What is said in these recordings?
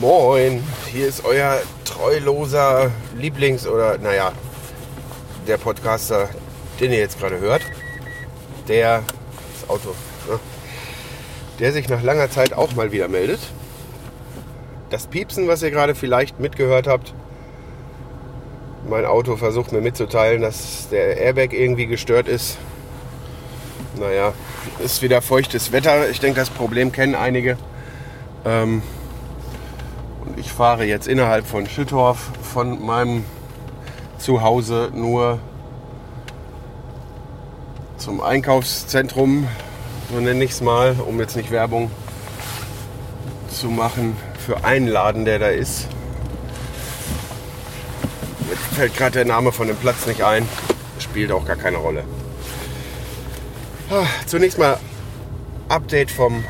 Moin, hier ist euer treuloser Lieblings- oder, naja, der Podcaster, den ihr jetzt gerade hört. Der, das Auto, ne? der sich nach langer Zeit auch mal wieder meldet. Das Piepsen, was ihr gerade vielleicht mitgehört habt, mein Auto versucht mir mitzuteilen, dass der Airbag irgendwie gestört ist. Naja, ist wieder feuchtes Wetter. Ich denke, das Problem kennen einige. Ähm, ich fahre jetzt innerhalb von Schüttorf von meinem Zuhause nur zum Einkaufszentrum, so nenne ich es mal, um jetzt nicht Werbung zu machen für einen Laden, der da ist. Mir fällt gerade der Name von dem Platz nicht ein. Spielt auch gar keine Rolle. Ah, Zunächst mal Update vom.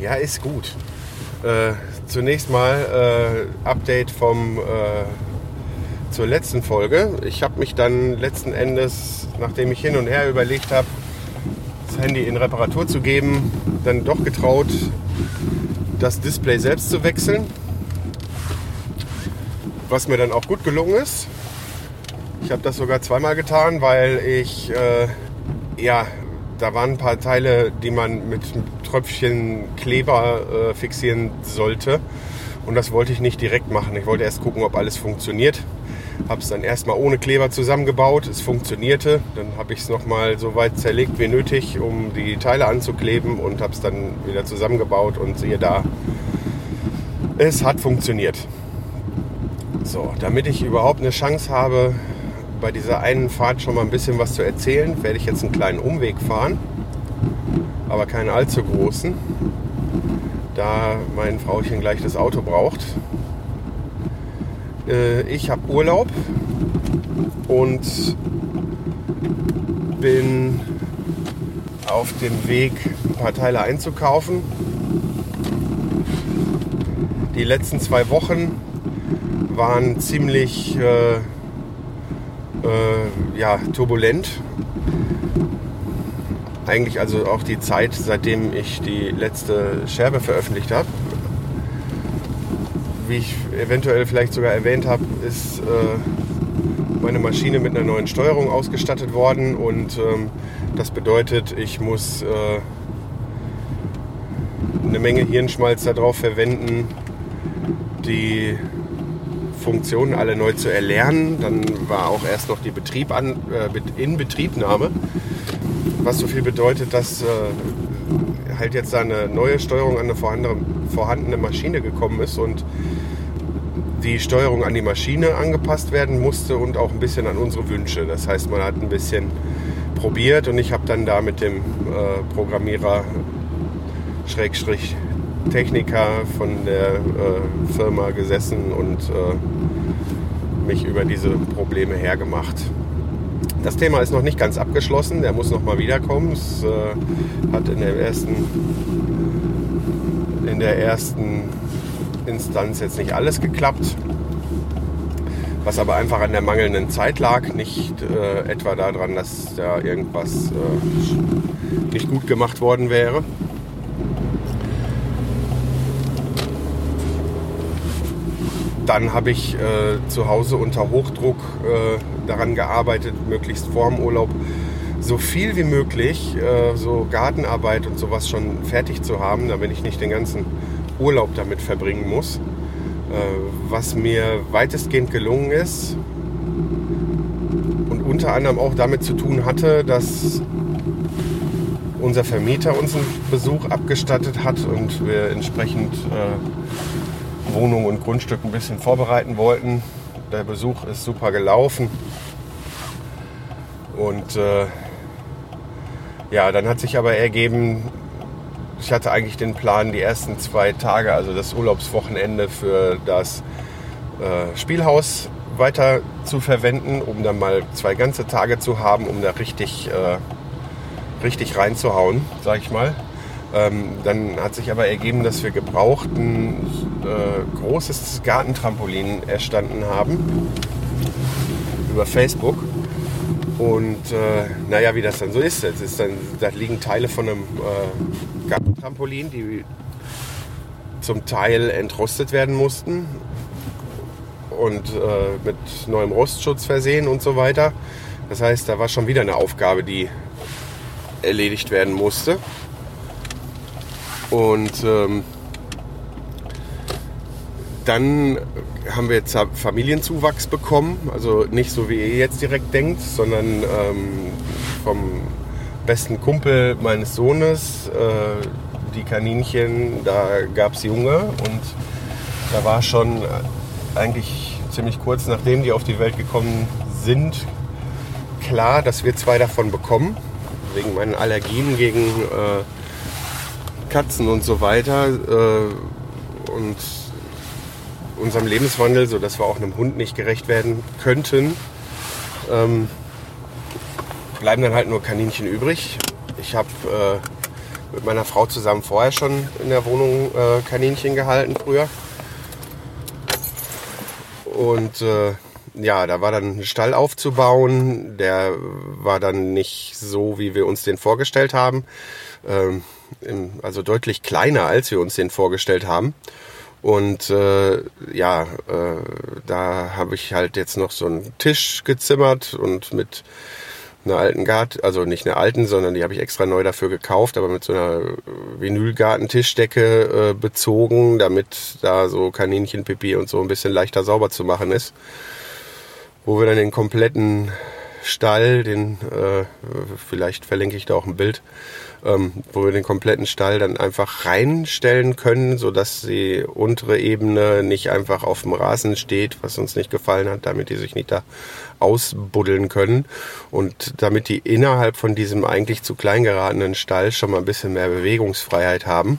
Ja, ist gut. Äh, zunächst mal äh, Update vom äh, zur letzten Folge. Ich habe mich dann letzten Endes, nachdem ich hin und her überlegt habe, das Handy in Reparatur zu geben, dann doch getraut, das Display selbst zu wechseln. Was mir dann auch gut gelungen ist. Ich habe das sogar zweimal getan, weil ich äh, ja da waren ein paar Teile, die man mit Tröpfchen Kleber äh, fixieren sollte. Und das wollte ich nicht direkt machen. Ich wollte erst gucken, ob alles funktioniert. Habe es dann erstmal ohne Kleber zusammengebaut. Es funktionierte. Dann habe ich es nochmal so weit zerlegt wie nötig, um die Teile anzukleben und habe es dann wieder zusammengebaut. Und siehe da, es hat funktioniert. So, damit ich überhaupt eine Chance habe, bei dieser einen Fahrt schon mal ein bisschen was zu erzählen, werde ich jetzt einen kleinen Umweg fahren, aber keinen allzu großen, da mein Frauchen gleich das Auto braucht. Äh, Ich habe Urlaub und bin auf dem Weg, ein paar Teile einzukaufen. Die letzten zwei Wochen waren ziemlich äh, äh, ja, turbulent. Eigentlich also auch die Zeit, seitdem ich die letzte Scherbe veröffentlicht habe. Wie ich eventuell vielleicht sogar erwähnt habe, ist äh, meine Maschine mit einer neuen Steuerung ausgestattet worden und ähm, das bedeutet, ich muss äh, eine Menge Hirnschmalz darauf verwenden, die Funktionen alle neu zu erlernen. Dann war auch erst noch die Betrieb an, äh, Inbetriebnahme, was so viel bedeutet, dass äh, halt jetzt eine neue Steuerung an eine vorhandene, vorhandene Maschine gekommen ist und die Steuerung an die Maschine angepasst werden musste und auch ein bisschen an unsere Wünsche. Das heißt, man hat ein bisschen probiert und ich habe dann da mit dem äh, Programmierer Schrägstrich Techniker von der äh, Firma gesessen und äh, mich über diese Probleme hergemacht. Das Thema ist noch nicht ganz abgeschlossen, der muss noch mal wiederkommen. Es äh, hat in der ersten in der ersten Instanz jetzt nicht alles geklappt, was aber einfach an der mangelnden Zeit lag, nicht äh, etwa daran, dass da irgendwas äh, nicht gut gemacht worden wäre. Dann habe ich äh, zu Hause unter Hochdruck äh, daran gearbeitet, möglichst vor dem Urlaub so viel wie möglich, äh, so Gartenarbeit und sowas schon fertig zu haben, damit ich nicht den ganzen Urlaub damit verbringen muss. Äh, was mir weitestgehend gelungen ist und unter anderem auch damit zu tun hatte, dass unser Vermieter uns einen Besuch abgestattet hat und wir entsprechend äh, Wohnung und Grundstück ein bisschen vorbereiten wollten. Der Besuch ist super gelaufen. Und äh, ja, dann hat sich aber ergeben, ich hatte eigentlich den Plan, die ersten zwei Tage, also das Urlaubswochenende für das äh, Spielhaus weiter zu verwenden, um dann mal zwei ganze Tage zu haben, um da richtig, äh, richtig reinzuhauen, sag ich mal. Ähm, dann hat sich aber ergeben, dass wir gebraucht ein äh, großes Gartentrampolin erstanden haben über Facebook. Und äh, naja, wie das dann so ist, das ist dann, da liegen Teile von einem äh, Gartentrampolin, die zum Teil entrostet werden mussten und äh, mit neuem Rostschutz versehen und so weiter. Das heißt, da war schon wieder eine Aufgabe, die erledigt werden musste. Und ähm, dann haben wir jetzt Familienzuwachs bekommen. Also nicht so, wie ihr jetzt direkt denkt, sondern ähm, vom besten Kumpel meines Sohnes. Äh, die Kaninchen, da gab es Junge und da war schon eigentlich ziemlich kurz nachdem die auf die Welt gekommen sind, klar, dass wir zwei davon bekommen. Wegen meinen Allergien gegen äh, Katzen und so weiter. Äh, und unserem Lebenswandel, sodass wir auch einem Hund nicht gerecht werden könnten, ähm, bleiben dann halt nur Kaninchen übrig. Ich habe äh, mit meiner Frau zusammen vorher schon in der Wohnung äh, Kaninchen gehalten früher. Und äh, ja, da war dann ein Stall aufzubauen. Der war dann nicht so, wie wir uns den vorgestellt haben. Ähm, im, also deutlich kleiner, als wir uns den vorgestellt haben. Und äh, ja, äh, da habe ich halt jetzt noch so einen Tisch gezimmert und mit einer alten Gart, also nicht einer alten, sondern die habe ich extra neu dafür gekauft, aber mit so einer Vinylgartentischdecke äh, bezogen, damit da so Kaninchenpipi und so ein bisschen leichter sauber zu machen ist. Wo wir dann den kompletten Stall, den äh, vielleicht verlinke ich da auch ein Bild, ähm, wo wir den kompletten Stall dann einfach reinstellen können, sodass die untere Ebene nicht einfach auf dem Rasen steht, was uns nicht gefallen hat, damit die sich nicht da ausbuddeln können und damit die innerhalb von diesem eigentlich zu klein geratenen Stall schon mal ein bisschen mehr Bewegungsfreiheit haben.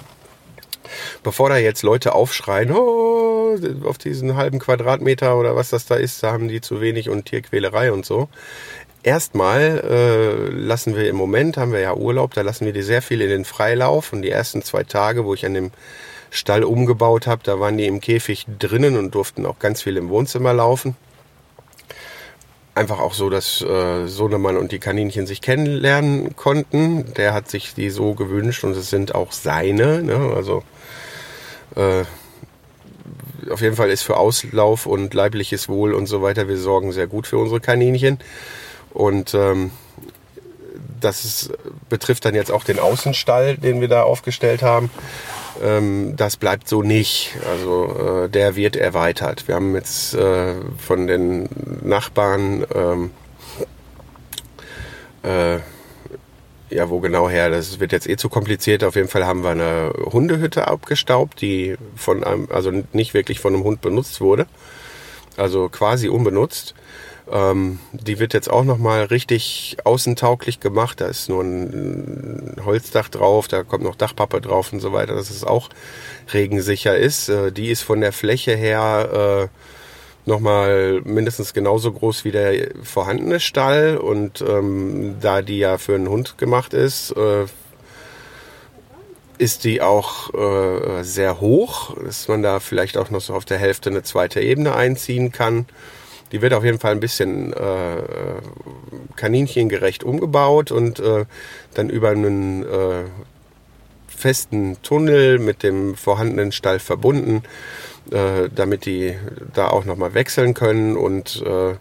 Bevor da jetzt Leute aufschreien, oh, auf diesen halben Quadratmeter oder was das da ist, da haben die zu wenig und Tierquälerei und so, Erstmal äh, lassen wir im Moment, haben wir ja Urlaub, da lassen wir die sehr viel in den Freilauf. Und die ersten zwei Tage, wo ich an dem Stall umgebaut habe, da waren die im Käfig drinnen und durften auch ganz viel im Wohnzimmer laufen. Einfach auch so, dass äh, Sohnemann und die Kaninchen sich kennenlernen konnten. Der hat sich die so gewünscht und es sind auch seine. Ne? Also äh, auf jeden Fall ist für Auslauf und leibliches Wohl und so weiter, wir sorgen sehr gut für unsere Kaninchen. Und ähm, das ist, betrifft dann jetzt auch den Außenstall, den wir da aufgestellt haben. Ähm, das bleibt so nicht. Also äh, der wird erweitert. Wir haben jetzt äh, von den Nachbarn ähm, äh, ja, wo genau her? Das wird jetzt eh zu kompliziert. Auf jeden Fall haben wir eine Hundehütte abgestaubt, die von einem, also nicht wirklich von einem Hund benutzt wurde. Also quasi unbenutzt. Ähm, die wird jetzt auch nochmal richtig außentauglich gemacht. Da ist nur ein Holzdach drauf, da kommt noch Dachpappe drauf und so weiter, dass es auch regensicher ist. Äh, die ist von der Fläche her äh, nochmal mindestens genauso groß wie der vorhandene Stall. Und ähm, da die ja für einen Hund gemacht ist, äh, ist die auch äh, sehr hoch, dass man da vielleicht auch noch so auf der Hälfte eine zweite Ebene einziehen kann. Die wird auf jeden Fall ein bisschen äh, kaninchengerecht umgebaut und äh, dann über einen äh, festen Tunnel mit dem vorhandenen Stall verbunden, äh, damit die da auch nochmal wechseln können. Und äh,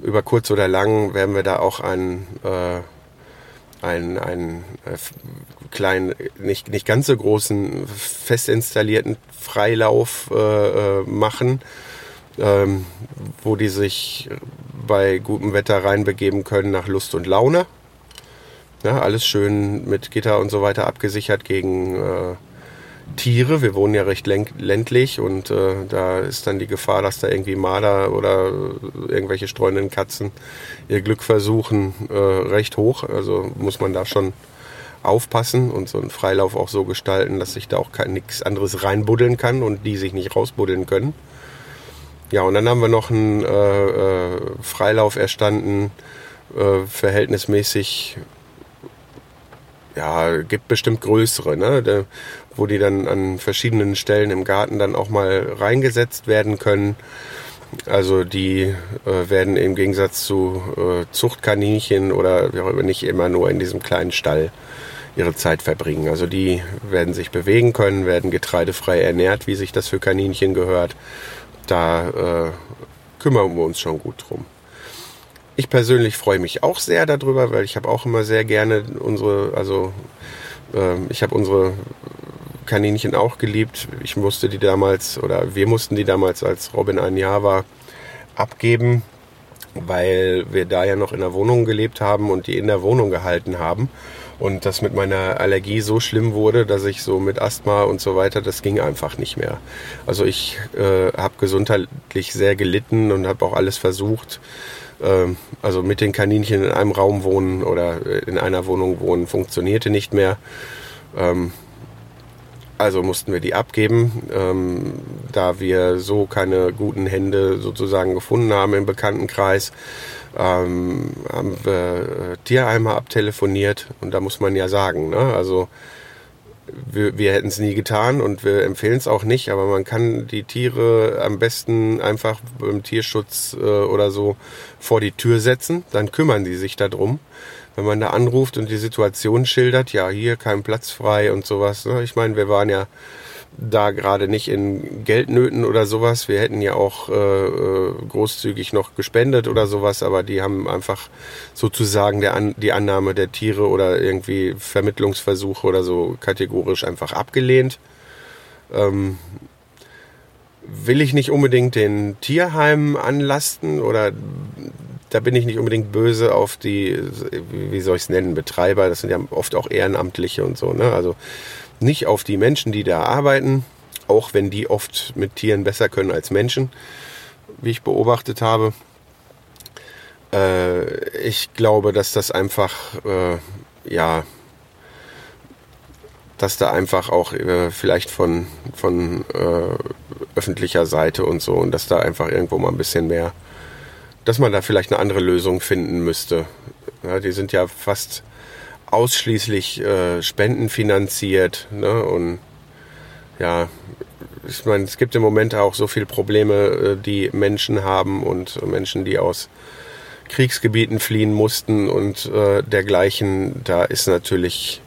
über kurz oder lang werden wir da auch einen, äh, einen, einen äh, kleinen, nicht, nicht ganz so großen, fest installierten Freilauf äh, äh machen ähm, wo die sich bei gutem Wetter reinbegeben können nach Lust und Laune. Ja, alles schön mit Gitter und so weiter abgesichert gegen äh, Tiere. Wir wohnen ja recht ländlich und äh, da ist dann die Gefahr, dass da irgendwie Marder oder irgendwelche streunenden Katzen ihr Glück versuchen, äh, recht hoch. Also muss man da schon aufpassen und so einen Freilauf auch so gestalten, dass sich da auch nichts anderes reinbuddeln kann und die sich nicht rausbuddeln können. Ja, und dann haben wir noch einen äh, äh, Freilauf erstanden, äh, verhältnismäßig, ja, gibt bestimmt größere, ne? Der, wo die dann an verschiedenen Stellen im Garten dann auch mal reingesetzt werden können. Also die äh, werden im Gegensatz zu äh, Zuchtkaninchen oder wie nicht immer nur in diesem kleinen Stall ihre Zeit verbringen. Also die werden sich bewegen können, werden getreidefrei ernährt, wie sich das für Kaninchen gehört. Da äh, kümmern wir uns schon gut drum. Ich persönlich freue mich auch sehr darüber, weil ich habe auch immer sehr gerne unsere, also äh, ich habe unsere Kaninchen auch geliebt. Ich musste die damals, oder wir mussten die damals, als Robin ein Jahr war, abgeben, weil wir da ja noch in der Wohnung gelebt haben und die in der Wohnung gehalten haben. Und das mit meiner Allergie so schlimm wurde, dass ich so mit Asthma und so weiter, das ging einfach nicht mehr. Also ich äh, habe gesundheitlich sehr gelitten und habe auch alles versucht. Ähm, also mit den Kaninchen in einem Raum wohnen oder in einer Wohnung wohnen funktionierte nicht mehr. Ähm, also mussten wir die abgeben, ähm, da wir so keine guten Hände sozusagen gefunden haben im Bekanntenkreis. Ähm, haben wir äh, Tierheimer abtelefoniert und da muss man ja sagen, ne? also wir, wir hätten es nie getan und wir empfehlen es auch nicht, aber man kann die Tiere am besten einfach beim Tierschutz äh, oder so vor die Tür setzen, dann kümmern die sich darum wenn man da anruft und die Situation schildert, ja, hier kein Platz frei und sowas. Ne? Ich meine, wir waren ja da gerade nicht in Geldnöten oder sowas. Wir hätten ja auch äh, äh, großzügig noch gespendet oder sowas, aber die haben einfach sozusagen der An die Annahme der Tiere oder irgendwie Vermittlungsversuche oder so kategorisch einfach abgelehnt. Ähm, will ich nicht unbedingt den Tierheimen anlasten oder da bin ich nicht unbedingt böse auf die, wie soll ich es nennen, Betreiber, das sind ja oft auch Ehrenamtliche und so, ne? Also nicht auf die Menschen, die da arbeiten, auch wenn die oft mit Tieren besser können als Menschen, wie ich beobachtet habe. Äh, ich glaube, dass das einfach, äh, ja, dass da einfach auch äh, vielleicht von, von äh, öffentlicher Seite und so und dass da einfach irgendwo mal ein bisschen mehr dass man da vielleicht eine andere Lösung finden müsste. Ja, die sind ja fast ausschließlich äh, spendenfinanziert. Ne? Und ja, ich meine, es gibt im Moment auch so viele Probleme, äh, die Menschen haben und Menschen, die aus Kriegsgebieten fliehen mussten und äh, dergleichen. Da ist natürlich,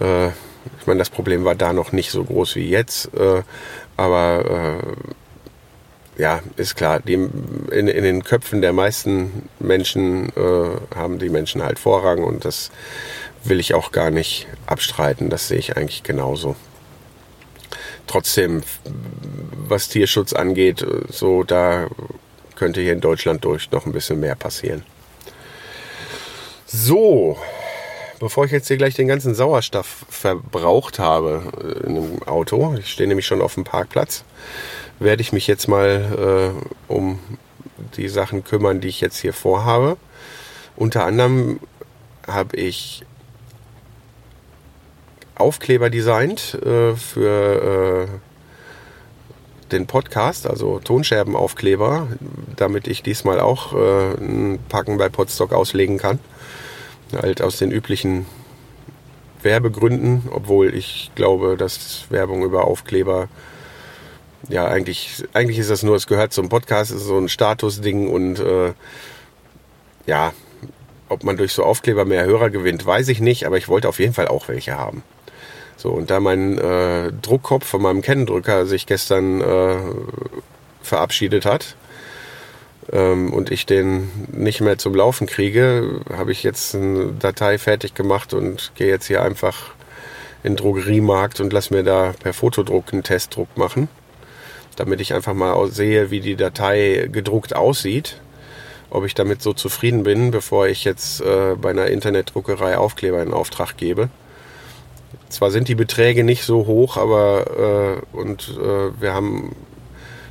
äh, ich meine, das Problem war da noch nicht so groß wie jetzt, äh, aber äh, ja, ist klar, die, in, in den Köpfen der meisten Menschen äh, haben die Menschen halt Vorrang und das will ich auch gar nicht abstreiten. Das sehe ich eigentlich genauso. Trotzdem, was Tierschutz angeht, so da könnte hier in Deutschland durch noch ein bisschen mehr passieren. So, bevor ich jetzt hier gleich den ganzen Sauerstoff verbraucht habe äh, in dem Auto, ich stehe nämlich schon auf dem Parkplatz, werde ich mich jetzt mal äh, um die Sachen kümmern, die ich jetzt hier vorhabe. Unter anderem habe ich Aufkleber designt äh, für äh, den Podcast, also Tonscherbenaufkleber, damit ich diesmal auch äh, ein Packen bei Podstock auslegen kann. Halt aus den üblichen Werbegründen, obwohl ich glaube, dass Werbung über Aufkleber ja, eigentlich, eigentlich ist das nur, es gehört zum Podcast, ist so ein Statusding und äh, ja, ob man durch so Aufkleber mehr Hörer gewinnt, weiß ich nicht, aber ich wollte auf jeden Fall auch welche haben. So, und da mein äh, Druckkopf von meinem Kennendrücker sich gestern äh, verabschiedet hat ähm, und ich den nicht mehr zum Laufen kriege, habe ich jetzt eine Datei fertig gemacht und gehe jetzt hier einfach in den Drogeriemarkt und lass mir da per Fotodruck einen Testdruck machen damit ich einfach mal sehe, wie die Datei gedruckt aussieht, ob ich damit so zufrieden bin, bevor ich jetzt äh, bei einer Internetdruckerei Aufkleber in Auftrag gebe. Zwar sind die Beträge nicht so hoch, aber äh, und äh, wir haben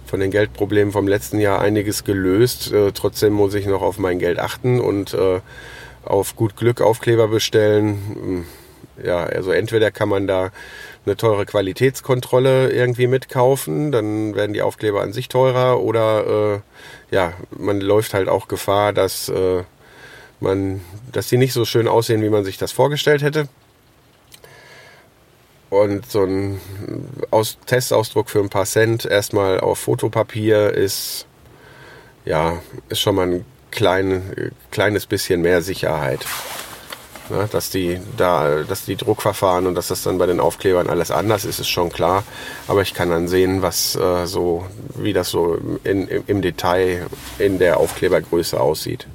von den Geldproblemen vom letzten Jahr einiges gelöst. Äh, trotzdem muss ich noch auf mein Geld achten und äh, auf gut Glück Aufkleber bestellen. Hm, ja, also entweder kann man da eine teure Qualitätskontrolle irgendwie mitkaufen, dann werden die Aufkleber an sich teurer oder äh, ja, man läuft halt auch Gefahr, dass äh, man, dass die nicht so schön aussehen, wie man sich das vorgestellt hätte. Und so ein Aus Testausdruck für ein paar Cent erstmal auf Fotopapier ist, ja, ist schon mal ein klein, kleines bisschen mehr Sicherheit. Ne, dass die da, dass die Druckverfahren und dass das dann bei den Aufklebern alles anders ist, ist schon klar. Aber ich kann dann sehen, was äh, so, wie das so in, im Detail in der Aufklebergröße aussieht.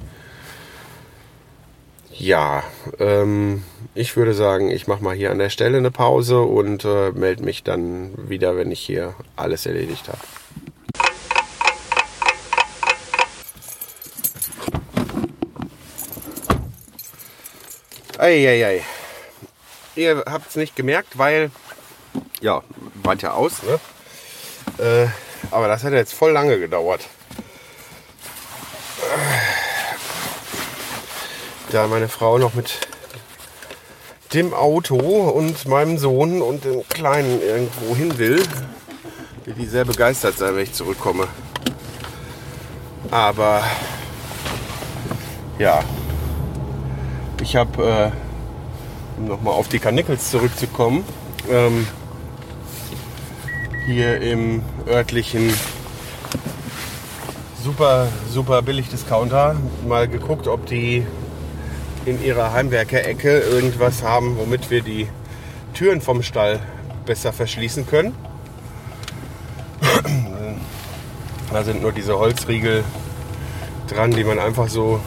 Ja, ähm, ich würde sagen, ich mache mal hier an der Stelle eine Pause und äh, melde mich dann wieder, wenn ich hier alles erledigt habe. Eieiei. Ihr habt es nicht gemerkt, weil, ja, weiter aus, ne? Äh, aber das hat jetzt voll lange gedauert. Da meine Frau noch mit dem Auto und meinem Sohn und dem Kleinen irgendwo hin will, wird die sehr begeistert sein, wenn ich zurückkomme. Aber ja, ich habe, äh, um nochmal auf die Karnickels zurückzukommen, ähm, hier im örtlichen super, super billig Discounter mal geguckt, ob die in ihrer Heimwerker-Ecke irgendwas haben, womit wir die Türen vom Stall besser verschließen können. da sind nur diese Holzriegel dran, die man einfach so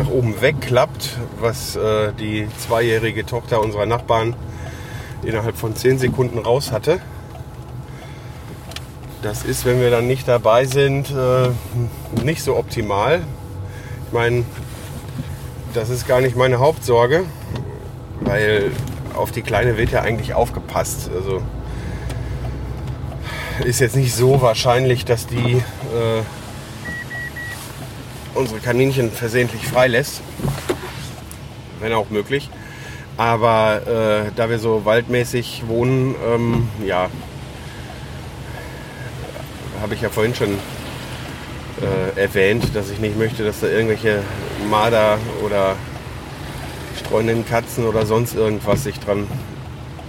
nach oben wegklappt, was äh, die zweijährige Tochter unserer Nachbarn innerhalb von 10 Sekunden raus hatte. Das ist, wenn wir dann nicht dabei sind, äh, nicht so optimal. Ich meine, das ist gar nicht meine Hauptsorge, weil auf die Kleine wird ja eigentlich aufgepasst. Also ist jetzt nicht so wahrscheinlich, dass die äh, unsere Kaninchen versehentlich freilässt. Wenn auch möglich. Aber äh, da wir so waldmäßig wohnen, ähm, ja, habe ich ja vorhin schon äh, erwähnt, dass ich nicht möchte, dass da irgendwelche Marder oder streunenden Katzen oder sonst irgendwas sich dran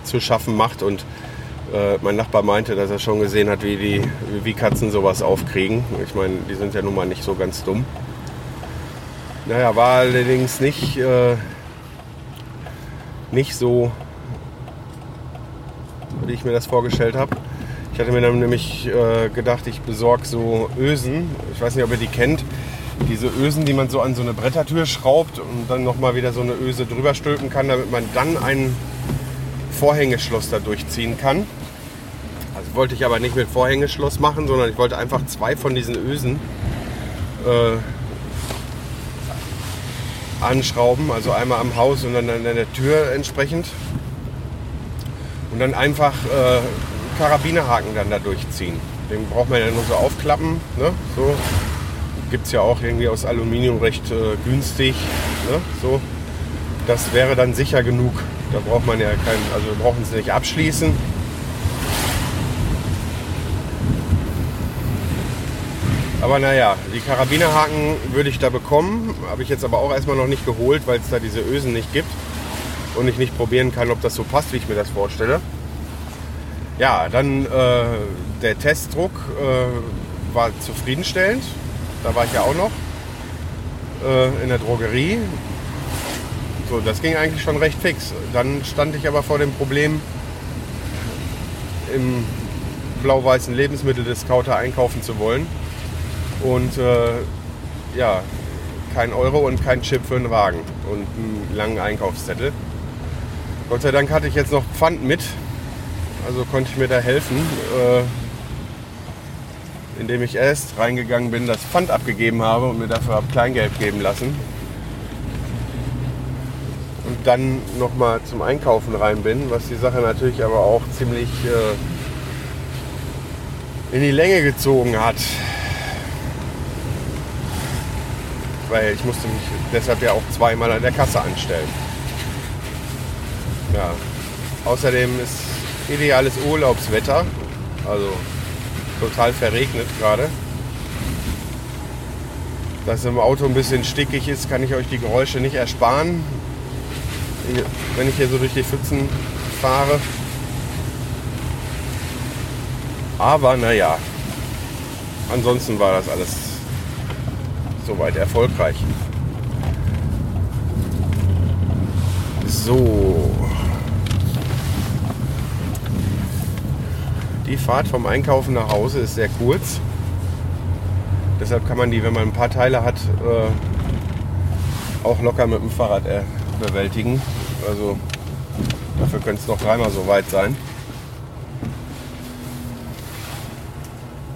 zu schaffen macht. Und äh, mein Nachbar meinte, dass er schon gesehen hat, wie, die, wie Katzen sowas aufkriegen. Ich meine, die sind ja nun mal nicht so ganz dumm. Naja, war allerdings nicht, äh, nicht so, wie ich mir das vorgestellt habe. Ich hatte mir dann nämlich äh, gedacht, ich besorge so Ösen. Ich weiß nicht, ob ihr die kennt. Diese Ösen, die man so an so eine Brettertür schraubt und dann nochmal wieder so eine Öse drüber stülpen kann, damit man dann ein Vorhängeschloss da durchziehen kann. Also wollte ich aber nicht mit Vorhängeschloss machen, sondern ich wollte einfach zwei von diesen Ösen äh, anschrauben, also einmal am Haus und dann an der Tür entsprechend. Und dann einfach äh, Karabinerhaken dann da durchziehen. Den braucht man ja nur so aufklappen. Ne? So. Gibt es ja auch irgendwie aus Aluminium recht äh, günstig. Ne? So. Das wäre dann sicher genug. Da braucht man ja keinen, also wir brauchen es nicht abschließen. Aber naja, die Karabinerhaken würde ich da bekommen. Habe ich jetzt aber auch erstmal noch nicht geholt, weil es da diese Ösen nicht gibt. Und ich nicht probieren kann, ob das so passt, wie ich mir das vorstelle. Ja, dann äh, der Testdruck äh, war zufriedenstellend. Da war ich ja auch noch äh, in der Drogerie. So, das ging eigentlich schon recht fix. Dann stand ich aber vor dem Problem, im blau-weißen Lebensmitteldiscounter einkaufen zu wollen und äh, ja, kein Euro und kein Chip für einen Wagen und einen langen Einkaufszettel. Gott sei Dank hatte ich jetzt noch Pfand mit, also konnte ich mir da helfen, äh, indem ich erst reingegangen bin, das Pfand abgegeben habe und mir dafür habe Kleingeld geben lassen. Und dann nochmal zum Einkaufen rein bin, was die Sache natürlich aber auch ziemlich äh, in die Länge gezogen hat. Weil ich musste mich deshalb ja auch zweimal an der Kasse anstellen. Ja. Außerdem ist ideales Urlaubswetter. Also total verregnet gerade. Dass im Auto ein bisschen stickig ist, kann ich euch die Geräusche nicht ersparen. Wenn ich hier so durch die Pfützen fahre. Aber naja, ansonsten war das alles soweit erfolgreich. So. Die Fahrt vom Einkaufen nach Hause ist sehr kurz. Deshalb kann man die, wenn man ein paar Teile hat, äh, auch locker mit dem Fahrrad äh, bewältigen. Also dafür könnte es noch dreimal so weit sein.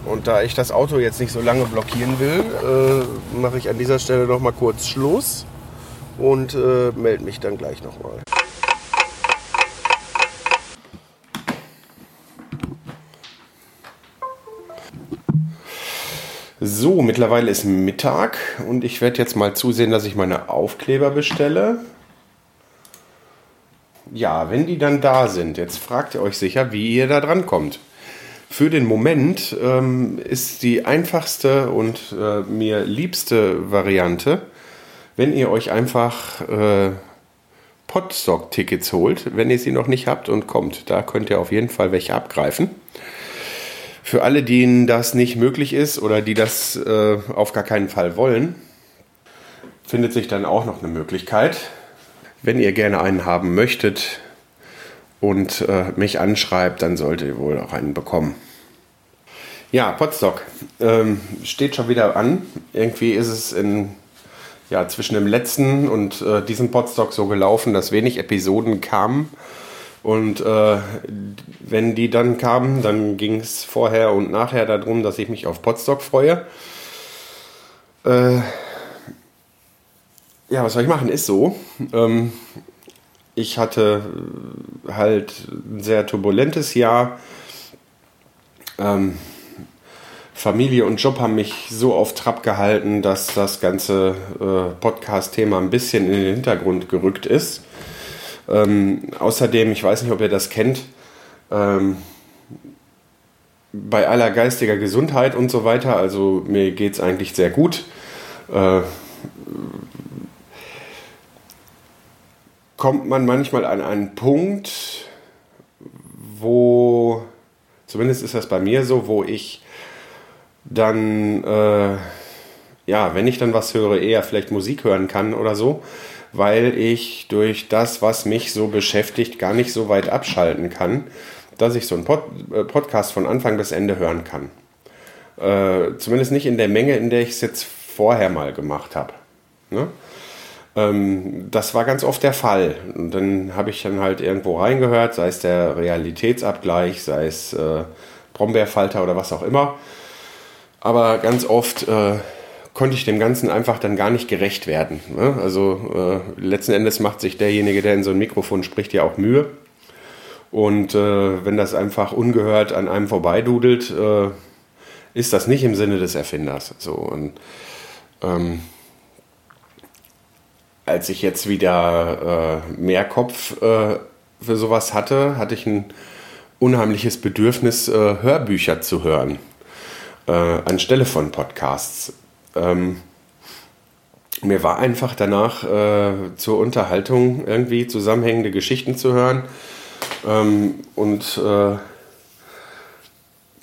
Und da ich das Auto jetzt nicht so lange blockieren will, äh, mache ich an dieser Stelle noch mal kurz Schluss und äh, melde mich dann gleich noch mal. So, mittlerweile ist Mittag und ich werde jetzt mal zusehen, dass ich meine Aufkleber bestelle. Ja, wenn die dann da sind, jetzt fragt ihr euch sicher, wie ihr da dran kommt. Für den Moment ähm, ist die einfachste und äh, mir liebste Variante, wenn ihr euch einfach äh, Podstock-Tickets holt, wenn ihr sie noch nicht habt und kommt. Da könnt ihr auf jeden Fall welche abgreifen. Für alle, denen das nicht möglich ist oder die das äh, auf gar keinen Fall wollen, findet sich dann auch noch eine Möglichkeit. Wenn ihr gerne einen haben möchtet und äh, mich anschreibt, dann solltet ihr wohl auch einen bekommen. Ja, Podstock ähm, steht schon wieder an. Irgendwie ist es in, ja, zwischen dem letzten und äh, diesem Podstock so gelaufen, dass wenig Episoden kamen. Und äh, wenn die dann kamen, dann ging es vorher und nachher darum, dass ich mich auf Podstock freue. Äh, ja, was soll ich machen? Ist so. Ähm, ich hatte halt ein sehr turbulentes Jahr. Ähm, Familie und Job haben mich so auf Trab gehalten, dass das ganze äh, Podcast-Thema ein bisschen in den Hintergrund gerückt ist. Ähm, außerdem, ich weiß nicht, ob ihr das kennt, ähm, bei aller geistiger Gesundheit und so weiter, also mir geht es eigentlich sehr gut. Äh, kommt man manchmal an einen Punkt, wo, zumindest ist das bei mir so, wo ich dann, äh, ja, wenn ich dann was höre, eher vielleicht Musik hören kann oder so weil ich durch das, was mich so beschäftigt, gar nicht so weit abschalten kann, dass ich so einen Pod äh, Podcast von Anfang bis Ende hören kann. Äh, zumindest nicht in der Menge, in der ich es jetzt vorher mal gemacht habe. Ne? Ähm, das war ganz oft der Fall. Und dann habe ich dann halt irgendwo reingehört, sei es der Realitätsabgleich, sei es äh, Brombeerfalter oder was auch immer. Aber ganz oft äh, konnte ich dem Ganzen einfach dann gar nicht gerecht werden. Ne? Also äh, letzten Endes macht sich derjenige, der in so ein Mikrofon spricht, ja auch Mühe. Und äh, wenn das einfach ungehört an einem vorbeidudelt, äh, ist das nicht im Sinne des Erfinders. So, und, ähm, als ich jetzt wieder äh, mehr Kopf äh, für sowas hatte, hatte ich ein unheimliches Bedürfnis, äh, Hörbücher zu hören, anstelle von Podcasts. Ähm, mir war einfach danach äh, zur Unterhaltung irgendwie zusammenhängende Geschichten zu hören. Ähm, und äh,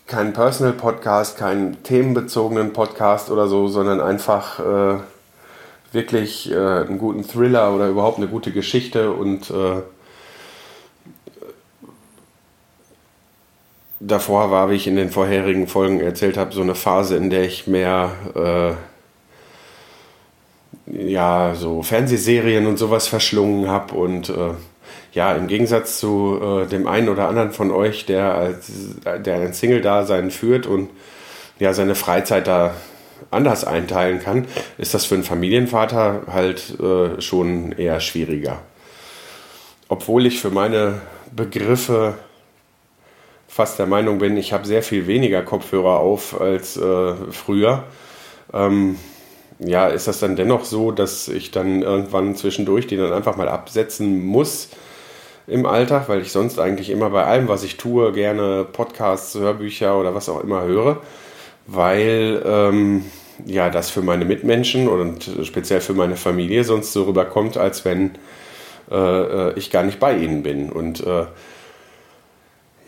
keinen Personal Podcast, keinen themenbezogenen Podcast oder so, sondern einfach äh, wirklich äh, einen guten Thriller oder überhaupt eine gute Geschichte und davor war, wie ich in den vorherigen Folgen erzählt habe, so eine Phase, in der ich mehr äh, ja so Fernsehserien und sowas verschlungen habe und äh, ja im Gegensatz zu äh, dem einen oder anderen von euch, der als der ein Single-Dasein führt und ja seine Freizeit da anders einteilen kann, ist das für einen Familienvater halt äh, schon eher schwieriger. Obwohl ich für meine Begriffe fast der Meinung bin, ich habe sehr viel weniger Kopfhörer auf als äh, früher. Ähm, ja, ist das dann dennoch so, dass ich dann irgendwann zwischendurch die dann einfach mal absetzen muss, im Alltag, weil ich sonst eigentlich immer bei allem, was ich tue, gerne Podcasts, Hörbücher oder was auch immer höre, weil ähm, ja das für meine Mitmenschen und speziell für meine Familie sonst so rüberkommt, als wenn äh, äh ich gar nicht bei ihnen bin. Und äh,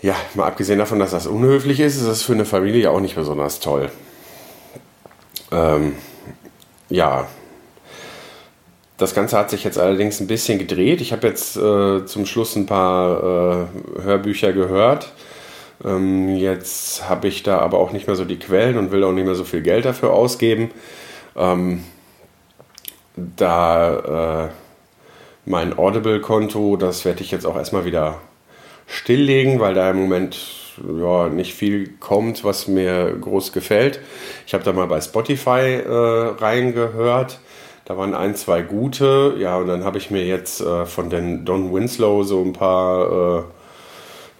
ja, mal abgesehen davon, dass das unhöflich ist, ist das für eine Familie auch nicht besonders toll. Ähm, ja, das Ganze hat sich jetzt allerdings ein bisschen gedreht. Ich habe jetzt äh, zum Schluss ein paar äh, Hörbücher gehört. Ähm, jetzt habe ich da aber auch nicht mehr so die Quellen und will auch nicht mehr so viel Geld dafür ausgeben. Ähm, da äh, mein Audible-Konto, das werde ich jetzt auch erstmal wieder stilllegen, weil da im Moment ja, nicht viel kommt, was mir groß gefällt. Ich habe da mal bei Spotify äh, reingehört. Da waren ein, zwei gute. Ja, und dann habe ich mir jetzt äh, von den Don Winslow so ein paar äh,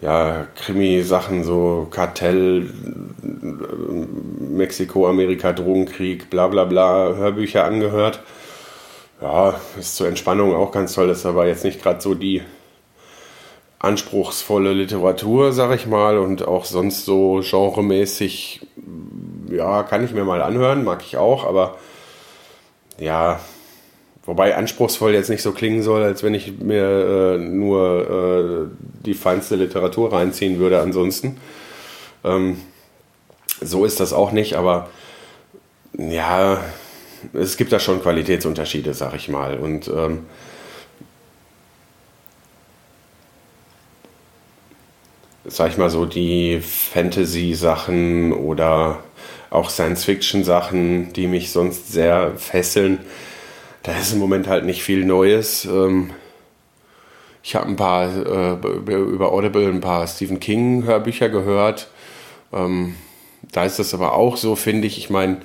ja, Krimi-Sachen, so Kartell, Mexiko, Amerika, Drogenkrieg, bla bla bla, Hörbücher angehört. Ja, ist zur Entspannung auch ganz toll, ist aber jetzt nicht gerade so die anspruchsvolle Literatur, sag ich mal, und auch sonst so genremäßig, ja, kann ich mir mal anhören, mag ich auch, aber ja, wobei anspruchsvoll jetzt nicht so klingen soll, als wenn ich mir äh, nur äh, die feinste Literatur reinziehen würde ansonsten. Ähm, so ist das auch nicht, aber ja, es gibt da schon Qualitätsunterschiede, sag ich mal. Und ähm, sag ich mal so, die Fantasy-Sachen oder auch Science-Fiction-Sachen, die mich sonst sehr fesseln. Da ist im Moment halt nicht viel Neues. Ähm, ich habe ein paar äh, über Audible ein paar Stephen King-Hörbücher gehört. Ähm, da ist das aber auch so, finde ich. Ich meine,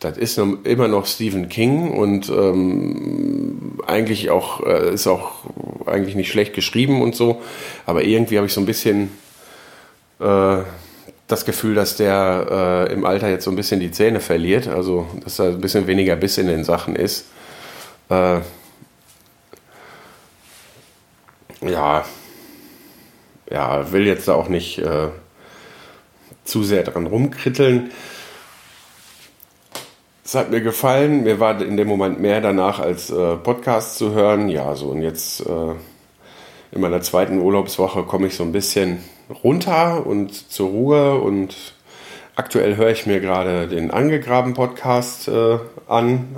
das ist immer noch Stephen King und ähm, eigentlich auch äh, ist auch eigentlich nicht schlecht geschrieben und so, aber irgendwie habe ich so ein bisschen äh, das Gefühl, dass der äh, im Alter jetzt so ein bisschen die Zähne verliert, also dass da ein bisschen weniger Biss in den Sachen ist. Äh, ja, ja, will jetzt da auch nicht äh, zu sehr dran rumkritteln. Es hat mir gefallen. Mir war in dem Moment mehr danach als äh, Podcast zu hören. Ja, so und jetzt äh, in meiner zweiten Urlaubswoche komme ich so ein bisschen runter und zur Ruhe und aktuell höre ich mir gerade den Angegraben Podcast äh, an.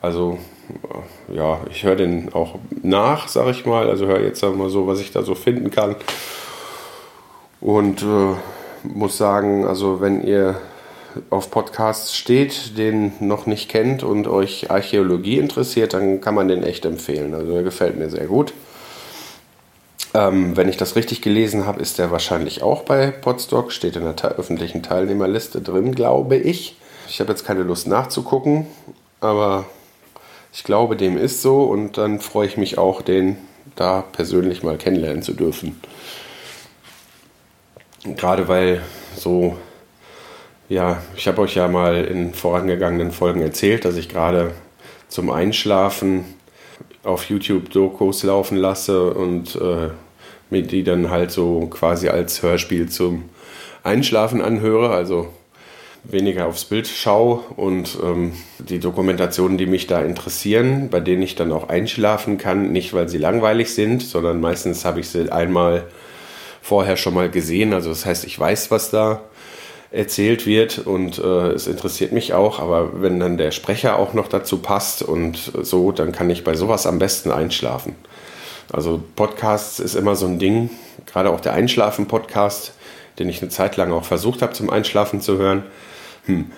Also äh, ja, ich höre den auch nach, sage ich mal. Also höre jetzt mal so, was ich da so finden kann. Und äh, muss sagen, also wenn ihr auf Podcasts steht, den noch nicht kennt und euch Archäologie interessiert, dann kann man den echt empfehlen. Also der gefällt mir sehr gut. Ähm, wenn ich das richtig gelesen habe, ist der wahrscheinlich auch bei Podstock, steht in der te öffentlichen Teilnehmerliste drin, glaube ich. Ich habe jetzt keine Lust nachzugucken, aber ich glaube, dem ist so und dann freue ich mich auch, den da persönlich mal kennenlernen zu dürfen. Gerade weil so ja, ich habe euch ja mal in vorangegangenen Folgen erzählt, dass ich gerade zum Einschlafen auf YouTube Dokus laufen lasse und äh, mir die dann halt so quasi als Hörspiel zum Einschlafen anhöre, also weniger aufs Bild schaue und ähm, die Dokumentationen, die mich da interessieren, bei denen ich dann auch einschlafen kann, nicht weil sie langweilig sind, sondern meistens habe ich sie einmal vorher schon mal gesehen, also das heißt, ich weiß, was da erzählt wird und äh, es interessiert mich auch, aber wenn dann der Sprecher auch noch dazu passt und so, dann kann ich bei sowas am besten einschlafen. Also Podcasts ist immer so ein Ding, gerade auch der Einschlafen-Podcast, den ich eine Zeit lang auch versucht habe zum Einschlafen zu hören. Hm.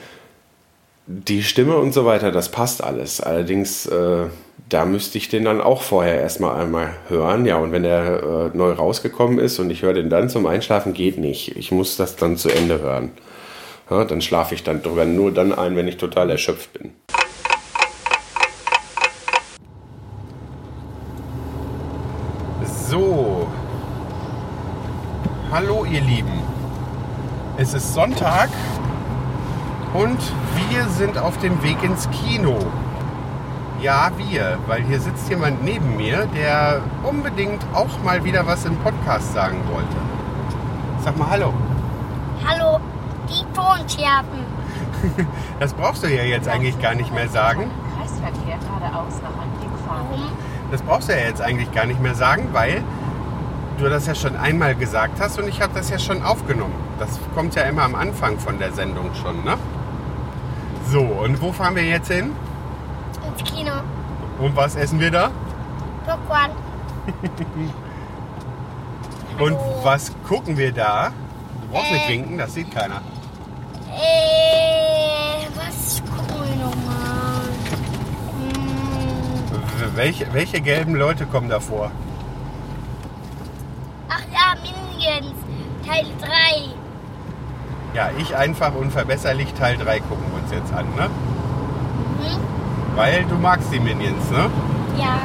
Die Stimme und so weiter, das passt alles. Allerdings, äh, da müsste ich den dann auch vorher erstmal einmal hören. Ja, und wenn der äh, neu rausgekommen ist und ich höre den dann zum Einschlafen, geht nicht. Ich muss das dann zu Ende hören. Ja, dann schlafe ich dann drüber nur dann ein, wenn ich total erschöpft bin. So. Hallo ihr Lieben. Es ist Sonntag und wir sind auf dem Weg ins Kino. Ja, wir, weil hier sitzt jemand neben mir, der unbedingt auch mal wieder was im Podcast sagen wollte. Sag mal Hallo. Hallo, die Tonscherben. Das brauchst du ja jetzt eigentlich gar nicht mehr sagen. Kreisverkehr geradeaus nach Anblick fahren. Das brauchst du ja jetzt eigentlich gar nicht mehr sagen, weil du das ja schon einmal gesagt hast und ich habe das ja schon aufgenommen. Das kommt ja immer am Anfang von der Sendung schon, ne? So, und wo fahren wir jetzt hin? Ins Kino. Und was essen wir da? Popcorn. Und was gucken wir da? Du brauchst nicht winken, das sieht keiner. Äh, was gucken wir nochmal? Hm, W- Welche, welche gelben Leute kommen da vor? ach ja, Minions. Teil 3. Ja, ich einfach unverbesserlich Teil 3 gucken wir uns jetzt an, ne? Hm? Weil du magst die Minions, ne? Ja.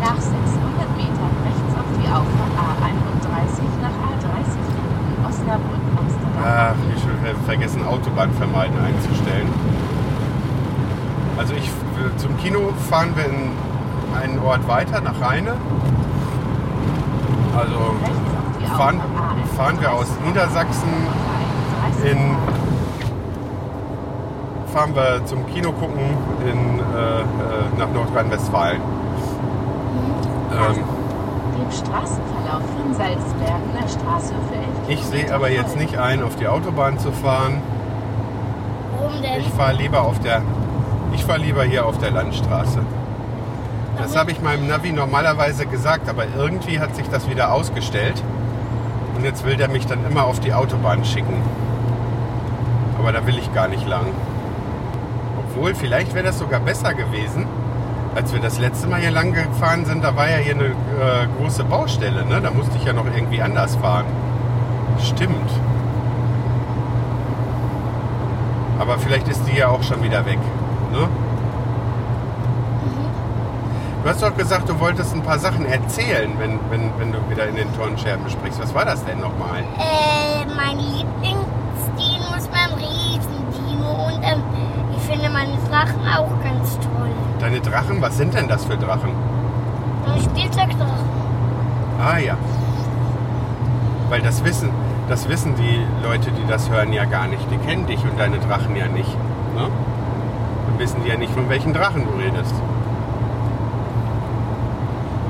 Nach 600 Metern rechts auf die Auffahrt A31 nach A30 finden Osnabrück, Amsterdam. Ach, ich schon ver- vergessen, Autobahn vermeiden einzustellen. Also ich, zum Kino fahren wir in einen Ort weiter, nach Rheine. Also fahren, Auffahrt A31 fahren wir aus Niedersachsen nach A31 in fahren wir zum Kino gucken in, äh, äh, nach Nordrhein-Westfalen. Ähm, dem Straßenverlauf von Salzbergener Straße für 11 ich sehe aber jetzt nicht ein, auf die Autobahn zu fahren. Warum denn? Ich fahre lieber auf der, ich fahre lieber hier auf der Landstraße. Das habe ich meinem Navi normalerweise gesagt, aber irgendwie hat sich das wieder ausgestellt. Und jetzt will der mich dann immer auf die Autobahn schicken. Aber da will ich gar nicht lang. Obwohl, vielleicht wäre das sogar besser gewesen, als wir das letzte Mal hier lang gefahren sind. Da war ja hier eine äh, große Baustelle, ne? Da musste ich ja noch irgendwie anders fahren. Stimmt. Aber vielleicht ist die ja auch schon wieder weg. Ne? Du hast doch gesagt, du wolltest ein paar Sachen erzählen, wenn, wenn, wenn du wieder in den Tonscherben sprichst. Was war das denn nochmal? Äh, mein Lieblingsdino ist mein Riesendino und ähm, ich finde meine Drachen auch ganz toll. Deine Drachen, was sind denn das für Drachen? Und Spielzeugdrachen. Ah ja. Weil das wissen, das wissen die Leute, die das hören, ja gar nicht. Die kennen dich und deine Drachen ja nicht. Wissen die ja nicht, von welchen Drachen du redest.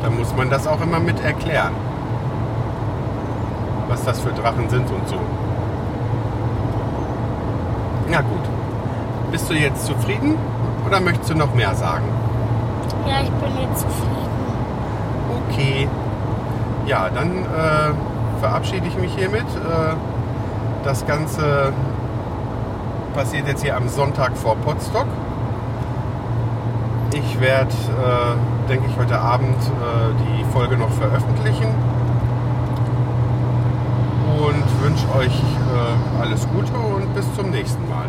Da muss man das auch immer mit erklären. Was das für Drachen sind und so. Na gut. Bist du jetzt zufrieden oder möchtest du noch mehr sagen? Ja, ich bin jetzt zufrieden. Okay. Ja, dann äh, verabschiede ich mich hiermit. Äh, das Ganze passiert jetzt hier am Sonntag vor Potsdok. Ich werde, äh, denke ich, heute Abend äh, die Folge noch veröffentlichen. Und wünsche euch äh, alles Gute und bis zum nächsten Mal.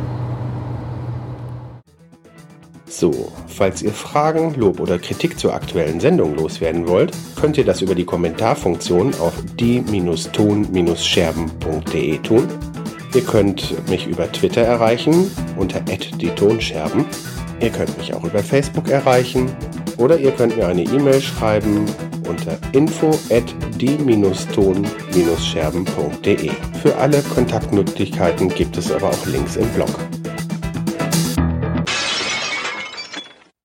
So, falls ihr Fragen, Lob oder Kritik zur aktuellen Sendung loswerden wollt, könnt ihr das über die Kommentarfunktion auf die-ton-scherben.de tun. Ihr könnt mich über Twitter erreichen unter @die-tonscherben. Ihr könnt mich auch über Facebook erreichen oder ihr könnt mir eine E-Mail schreiben unter info die-ton-scherben.de. Für alle Kontaktmöglichkeiten gibt es aber auch Links im Blog.